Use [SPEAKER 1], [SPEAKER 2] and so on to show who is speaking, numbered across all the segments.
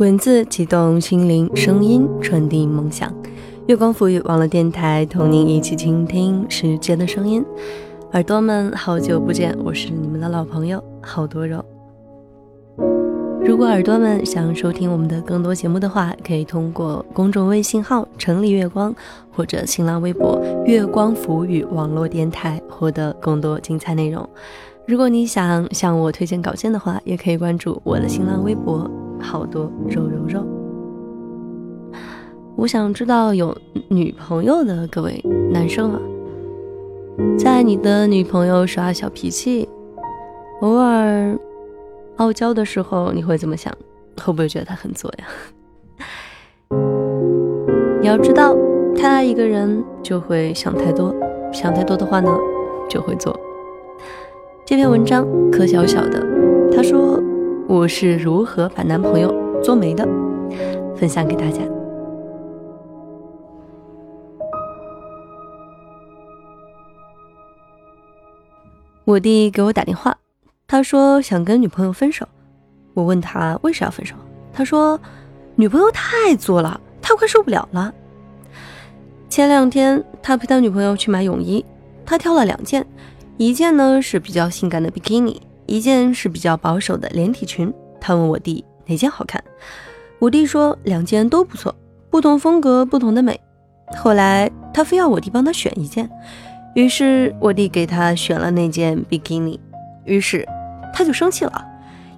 [SPEAKER 1] 文字激动心灵，声音传递梦想。月光赋予网络电台，同您一起倾听世界的声音。耳朵们，好久不见，我是你们的老朋友好多肉。如果耳朵们想收听我们的更多节目的话，可以通过公众微信号“城里月光”或者新浪微博“月光赋予网络电台”获得更多精彩内容。如果你想向我推荐稿件的话，也可以关注我的新浪微博“好多肉肉肉”。我想知道有女朋友的各位男生啊，在你的女朋友耍小脾气、偶尔傲娇的时候，你会怎么想？会不会觉得她很作呀？你要知道，太爱一个人就会想太多，想太多的话呢，就会做。这篇文章可小小的，我是如何把男朋友做没的，分享给大家。我弟给我打电话，他说想跟女朋友分手。我问他为啥要分手，他说女朋友太作了，他快受不了了。前两天他陪他女朋友去买泳衣，他挑了两件。一件呢是比较性感的比基尼，一件是比较保守的连体裙。他问我弟哪件好看，我弟说两件都不错，不同风格，不同的美。后来他非要我弟帮他选一件，于是我弟给他选了那件比基尼，于是他就生气了，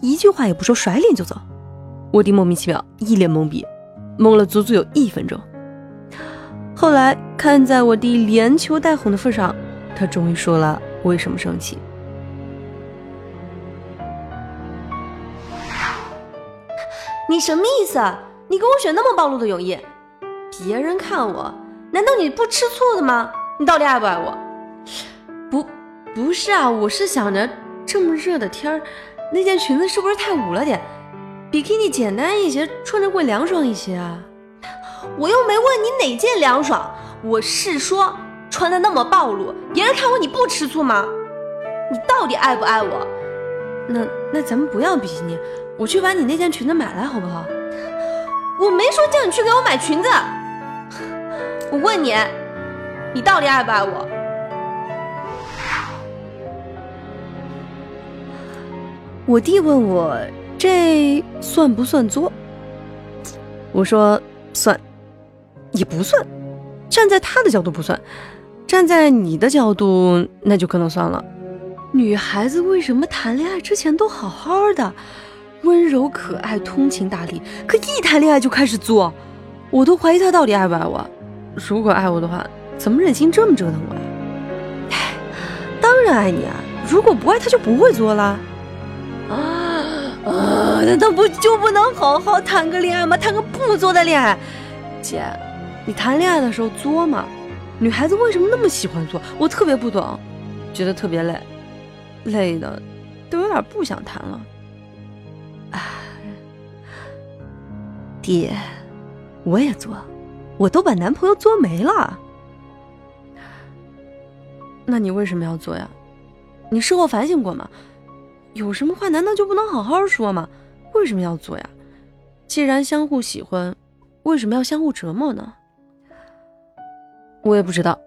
[SPEAKER 1] 一句话也不说，甩脸就走。我弟莫名其妙，一脸懵逼，懵了足足有一分钟。后来看在我弟连求带哄的份上，他终于说了。为什么生气？你什么意思？你给我选那么暴露的泳衣，别人看我，难道你不吃醋的吗？你到底爱不爱我？不，不是啊，我是想着这么热的天儿，那件裙子是不是太捂了点？比基尼简单一些，穿着会凉爽一些啊。我又没问你哪件凉爽，我是说。穿的那么暴露，别人看我你不吃醋吗？你到底爱不爱我？那那咱们不要比基尼，我去把你那件裙子买来好不好？我没说叫你去给我买裙子，我问你，你到底爱不爱我？我弟问我这算不算作？我说算，也不算，站在他的角度不算。站在你的角度，那就可能算了。女孩子为什么谈恋爱之前都好好的，温柔可爱、通情达理，可一谈恋爱就开始作？我都怀疑他到底爱不爱我。如果爱我的话，怎么忍心这么折腾我呀？当然爱你啊！如果不爱他，就不会作了。啊啊！难道不就不能好好谈个恋爱吗？谈个不作的恋爱？姐，你谈恋爱的时候作吗？女孩子为什么那么喜欢做？我特别不懂，觉得特别累，累的都有点不想谈了。啊，爹，我也作，我都把男朋友作没了。那你为什么要做呀？你事后反省过吗？有什么话难道就不能好好说吗？为什么要做呀？既然相互喜欢，为什么要相互折磨呢？我也不知道，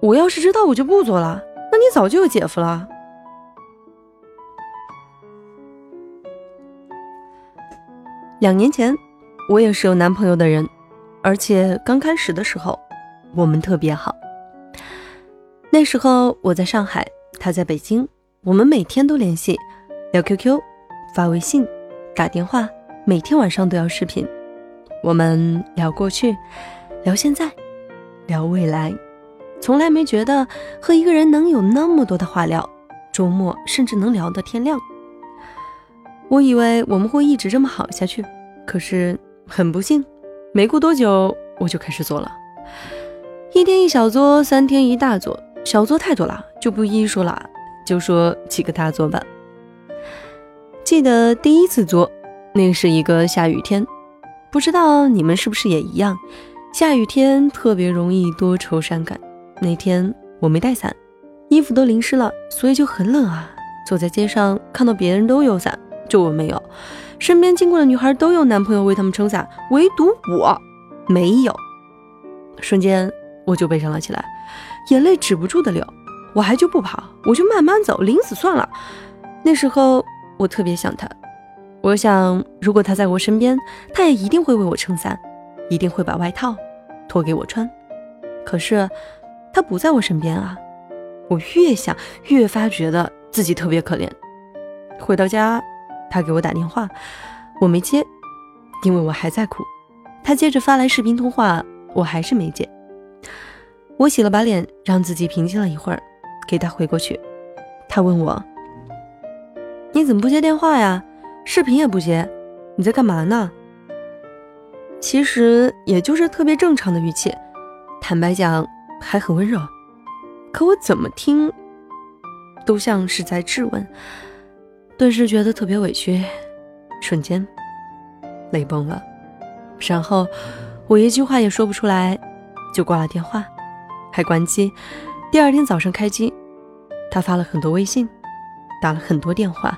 [SPEAKER 1] 我要是知道，我就不做了。那你早就有姐夫了。两年前，我也是有男朋友的人，而且刚开始的时候，我们特别好。那时候我在上海，他在北京，我们每天都联系，聊 QQ，发微信，打电话，每天晚上都要视频。我们聊过去，聊现在。聊未来，从来没觉得和一个人能有那么多的话聊，周末甚至能聊到天亮。我以为我们会一直这么好下去，可是很不幸，没过多久我就开始做了，一天一小作，三天一大作，小作太多了就不一一说了，就说几个大作吧。记得第一次作，那是一个下雨天，不知道你们是不是也一样。下雨天特别容易多愁善感。那天我没带伞，衣服都淋湿了，所以就很冷啊。走在街上看到别人都有伞，就我没有。身边经过的女孩都有男朋友为他们撑伞，唯独我没有。瞬间我就悲伤了起来，眼泪止不住的流。我还就不跑，我就慢慢走，临死算了。那时候我特别想他，我想如果他在我身边，他也一定会为我撑伞，一定会把外套脱给我穿。可是他不在我身边啊！我越想越发觉得自己特别可怜。回到家，他给我打电话，我没接，因为我还在哭。他接着发来视频通话，我还是没接。我洗了把脸，让自己平静了一会儿。给他回过去，他问我：“你怎么不接电话呀？视频也不接，你在干嘛呢？”其实也就是特别正常的语气，坦白讲还很温柔，可我怎么听都像是在质问，顿时觉得特别委屈，瞬间泪崩了，然后我一句话也说不出来，就挂了电话，还关机。第二天早上开机，他发了很多微信，打了很多电话。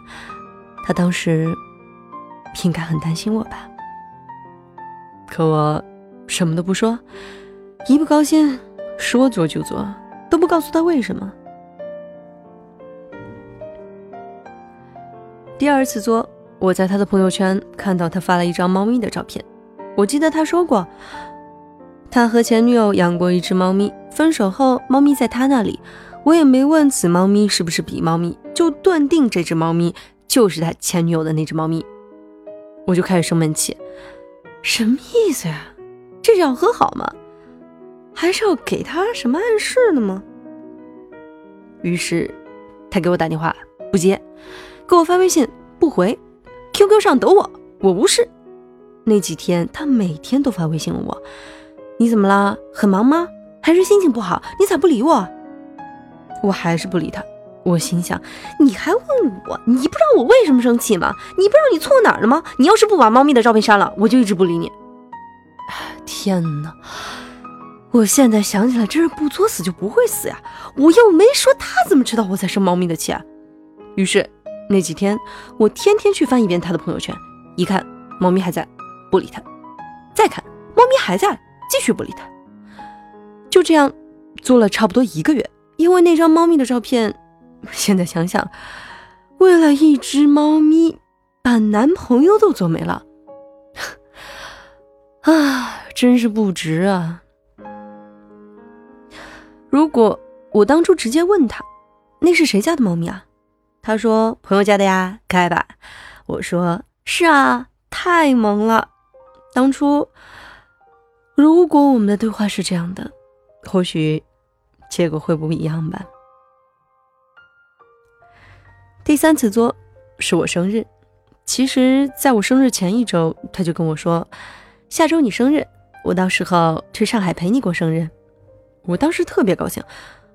[SPEAKER 1] 他当时应该很担心我吧？可我什么都不说，一不高兴说做就做，都不告诉他为什么。第二次作，我在他的朋友圈看到他发了一张猫咪的照片。我记得他说过。他和前女友养过一只猫咪，分手后猫咪在他那里，我也没问此猫咪是不是比猫咪，就断定这只猫咪就是他前女友的那只猫咪，我就开始生闷气，什么意思呀？这是要和好吗？还是要给他什么暗示呢吗？于是他给我打电话不接，给我发微信不回，QQ 上抖我我无视。那几天他每天都发微信问我。你怎么了？很忙吗？还是心情不好？你咋不理我？我还是不理他。我心想，你还问我？你不知道我为什么生气吗？你不知道你错哪儿了吗？你要是不把猫咪的照片删了，我就一直不理你。天哪！我现在想起来，真是不作死就不会死呀！我又没说他怎么知道我在生猫咪的气啊？于是那几天，我天天去翻一遍他的朋友圈，一看猫咪还在，不理他；再看猫咪还在。继续不理他，就这样做了差不多一个月。因为那张猫咪的照片，现在想想，为了一只猫咪，把男朋友都做没了，啊，真是不值啊！如果我当初直接问他，那是谁家的猫咪啊？他说朋友家的呀，可爱吧？我说是啊，太萌了。当初。如果我们的对话是这样的，或许结果会不一样吧。第三次作是我生日，其实在我生日前一周，他就跟我说：“下周你生日，我到时候去上海陪你过生日。”我当时特别高兴，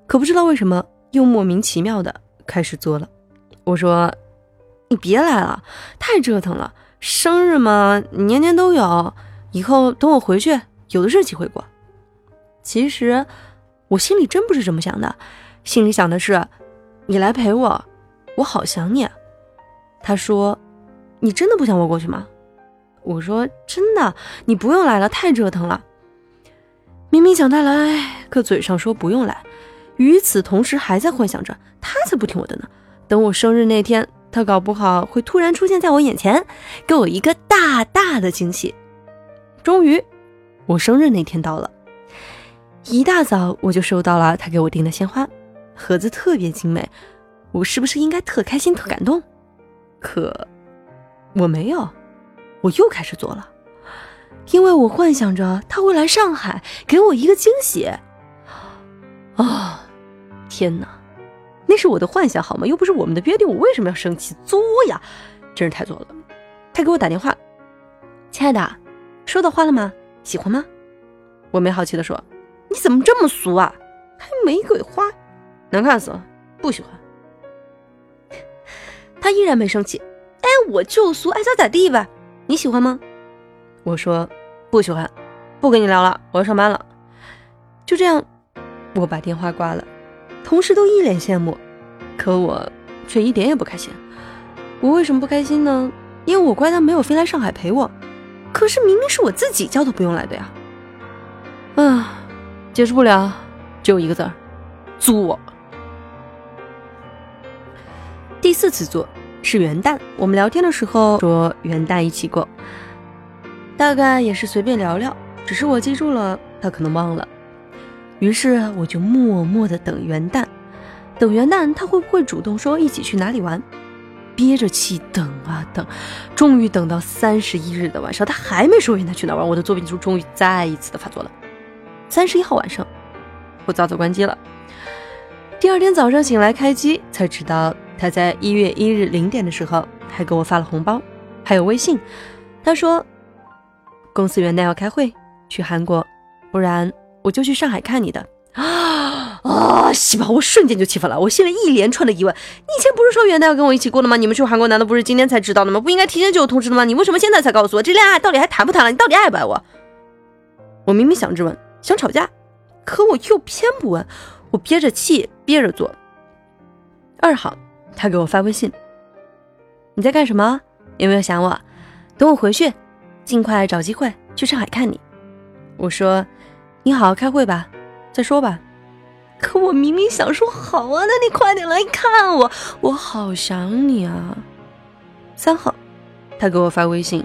[SPEAKER 1] 可不知道为什么又莫名其妙的开始作了。我说：“你别来了，太折腾了。生日嘛，年年都有，以后等我回去。”有的是机会过，其实我心里真不是这么想的，心里想的是，你来陪我，我好想你。他说，你真的不想我过去吗？我说真的，你不用来了，太折腾了。明明想他来，可嘴上说不用来，与此同时还在幻想着他才不听我的呢。等我生日那天，他搞不好会突然出现在我眼前，给我一个大大的惊喜。终于。我生日那天到了，一大早我就收到了他给我订的鲜花，盒子特别精美，我是不是应该特开心、特感动？可我没有，我又开始做了，因为我幻想着他会来上海给我一个惊喜。啊，天哪，那是我的幻想好吗？又不是我们的约定，我为什么要生气作呀？真是太作了！他给我打电话，亲爱的，收到花了吗？喜欢吗？我没好气的说：“你怎么这么俗啊？还玫瑰花，难看死了，不喜欢。”他依然没生气。哎，我就俗，爱咋咋地吧。你喜欢吗？我说不喜欢，不跟你聊了，我要上班了。就这样，我把电话挂了。同事都一脸羡慕，可我却一点也不开心。我为什么不开心呢？因为我怪他没有飞来上海陪我，可是明明是我自己叫他不用来的呀。啊，解释不了，只有一个字儿：作。第四次做是元旦，我们聊天的时候说元旦一起过，大概也是随便聊聊，只是我记住了，他可能忘了。于是我就默默的等元旦，等元旦他会不会主动说一起去哪里玩？憋着气等啊等，终于等到三十一日的晚上，他还没说元旦去哪玩，我的作品就终于再一次的发作了。三十一号晚上，我早早关机了。第二天早上醒来开机，才知道他在一月一日零点的时候还给我发了红包，还有微信。他说公司元旦要开会，去韩国，不然我就去上海看你的。啊啊！西吧，我瞬间就气愤了，我心里一连串的疑问：你以前不是说元旦要跟我一起过的吗？你们去韩国难道不是今天才知道的吗？不应该提前就有通知的吗？你为什么现在才告诉我？这恋爱到底还谈不谈了？你到底爱不爱我？我明明想质问，想吵架，可我又偏不问，我憋着气憋着做。二号，他给我发微信：你在干什么？有没有想我？等我回去，尽快找机会去上海看你。我说：你好好开会吧。再说吧，可我明明想说好啊，那你快点来看我，我好想你啊。三号，他给我发微信，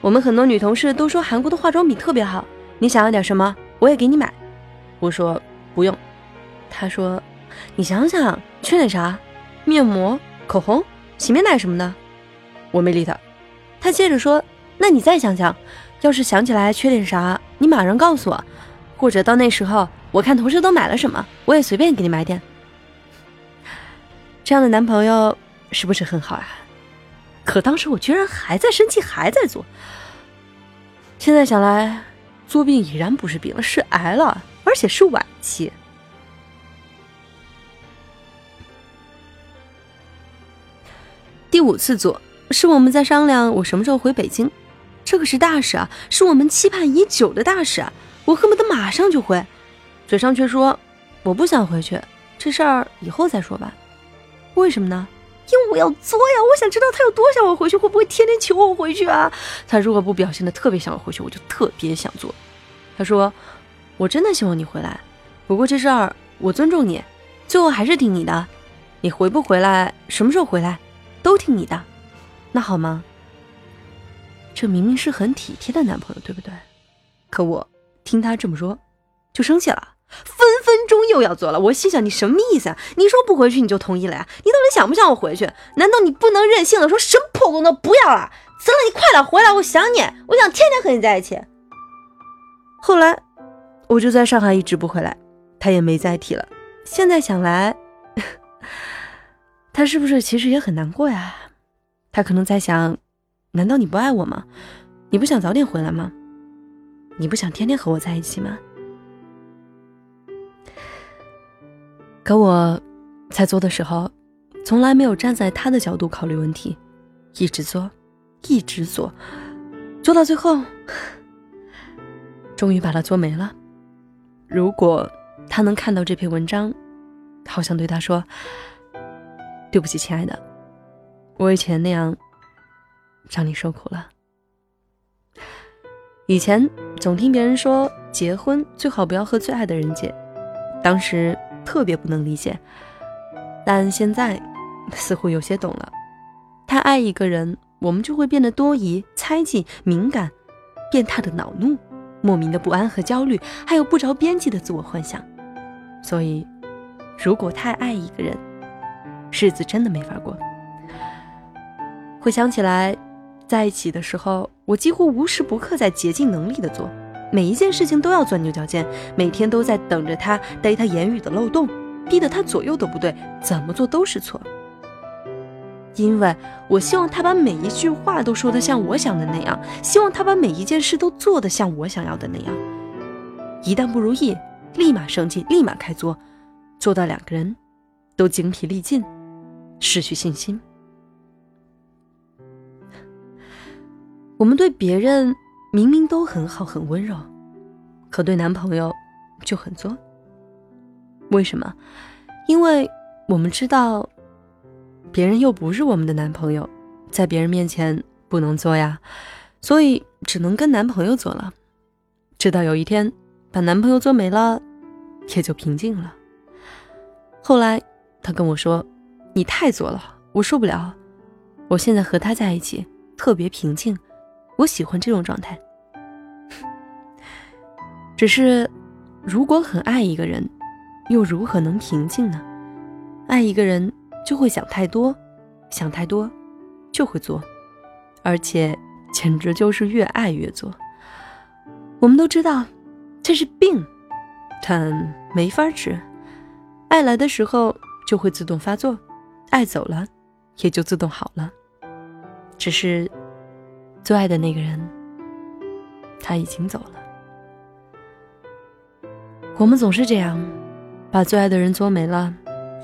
[SPEAKER 1] 我们很多女同事都说韩国的化妆品特别好，你想要点什么，我也给你买。我说不用。他说你想想缺点啥，面膜、口红、洗面奶什么的。我没理他。他接着说，那你再想想，要是想起来缺点啥，你马上告诉我，或者到那时候。我看同事都买了什么，我也随便给你买点。这样的男朋友是不是很好啊？可当时我居然还在生气，还在作。现在想来，作病已然不是病了，是癌了，而且是晚期。第五次做是我们在商量我什么时候回北京，这可是大事啊，是我们期盼已久的大事啊，我恨不得马上就回。嘴上却说我不想回去，这事儿以后再说吧。为什么呢？因为我要作呀！我想知道他有多想我回去，会不会天天求我回去啊？他如果不表现的特别想我回去，我就特别想做。他说我真的希望你回来，不过这事儿我尊重你，最后还是听你的。你回不回来，什么时候回来，都听你的，那好吗？这明明是很体贴的男朋友，对不对？可我听他这么说，就生气了。分分钟又要做了，我心想你什么意思啊？你说不回去你就同意了呀？你到底想不想我回去？难道你不能任性的说什么破工作不要了？辞了你快点回来，我想你，我想天天和你在一起。后来我就在上海一直不回来，他也没再提了。现在想来，他是不是其实也很难过呀？他可能在想，难道你不爱我吗？你不想早点回来吗？你不想天天和我在一起吗？可我，在做的时候，从来没有站在他的角度考虑问题，一直做，一直做，做到最后，终于把它做没了。如果他能看到这篇文章，好想对他说：“对不起，亲爱的，我以前那样让你受苦了。以前总听别人说，结婚最好不要和最爱的人结，当时。”特别不能理解，但现在似乎有些懂了。太爱一个人，我们就会变得多疑、猜忌、敏感、变态的恼怒、莫名的不安和焦虑，还有不着边际的自我幻想。所以，如果太爱一个人，日子真的没法过。回想起来，在一起的时候，我几乎无时不刻在竭尽能力的做。每一件事情都要钻牛角尖，每天都在等着他逮他言语的漏洞，逼得他左右都不对，怎么做都是错。因为我希望他把每一句话都说得像我想的那样，希望他把每一件事都做得像我想要的那样。一旦不如意，立马生气，立马开作，做到两个人都精疲力尽，失去信心。我们对别人。明明都很好很温柔，可对男朋友就很作。为什么？因为我们知道，别人又不是我们的男朋友，在别人面前不能作呀，所以只能跟男朋友作了。直到有一天，把男朋友作没了，也就平静了。后来，他跟我说：“你太作了，我受不了。我现在和他在一起，特别平静，我喜欢这种状态。只是，如果很爱一个人，又如何能平静呢？爱一个人就会想太多，想太多，就会作，而且简直就是越爱越作。我们都知道，这是病，但没法治。”爱来的时候就会自动发作，爱走了也就自动好了。只是最爱的那个人他已经走了。我们总是这样，把最爱的人作没了，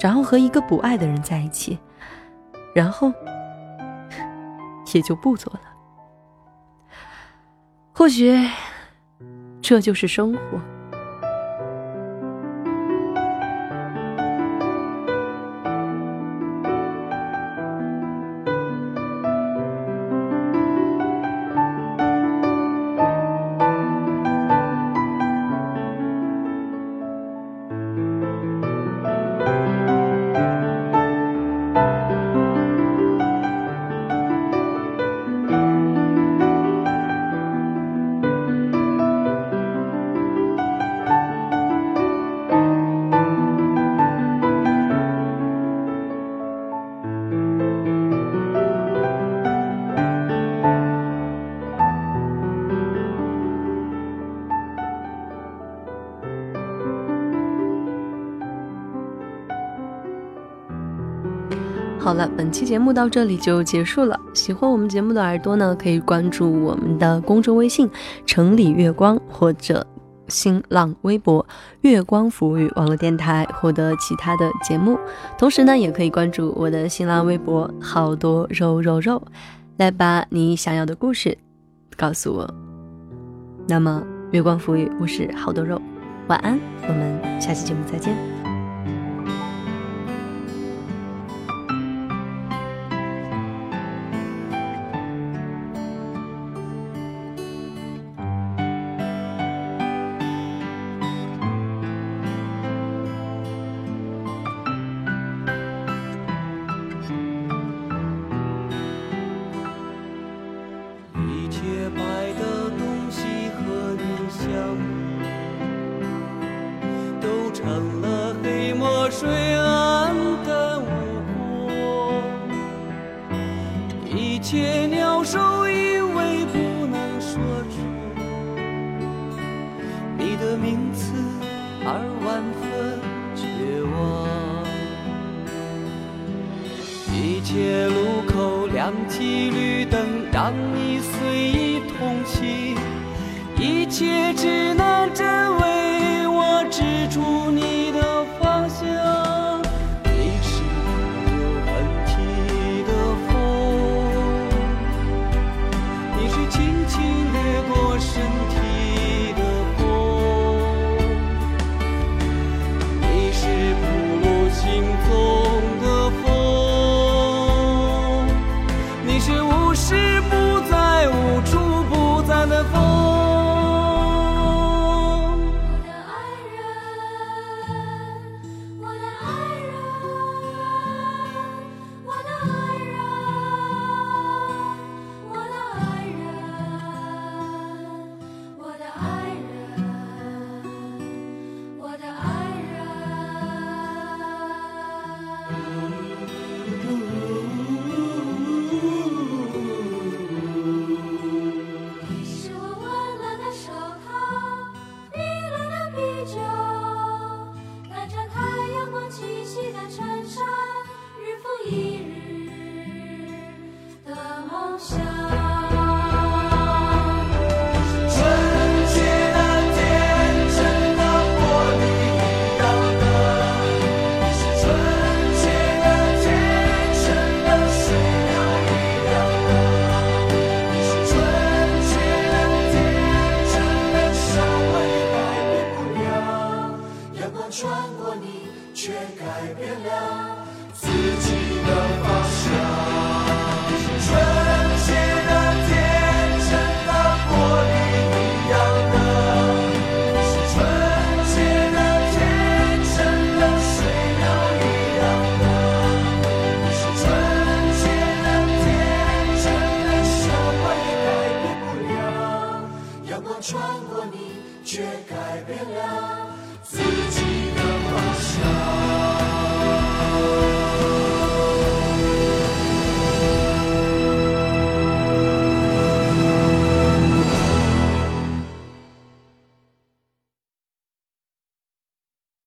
[SPEAKER 1] 然后和一个不爱的人在一起，然后也就不做了。或许这就是生活。好了，本期节目到这里就结束了。喜欢我们节目的耳朵呢，可以关注我们的公众微信“城里月光”或者新浪微博“月光抚语网络电台”，获得其他的节目。同时呢，也可以关注我的新浪微博“好多肉肉肉”，来把你想要的故事告诉我。那么，月光抚语，我是好多肉，晚安，我们下期节目再见。
[SPEAKER 2] 你随意同行。一切只能真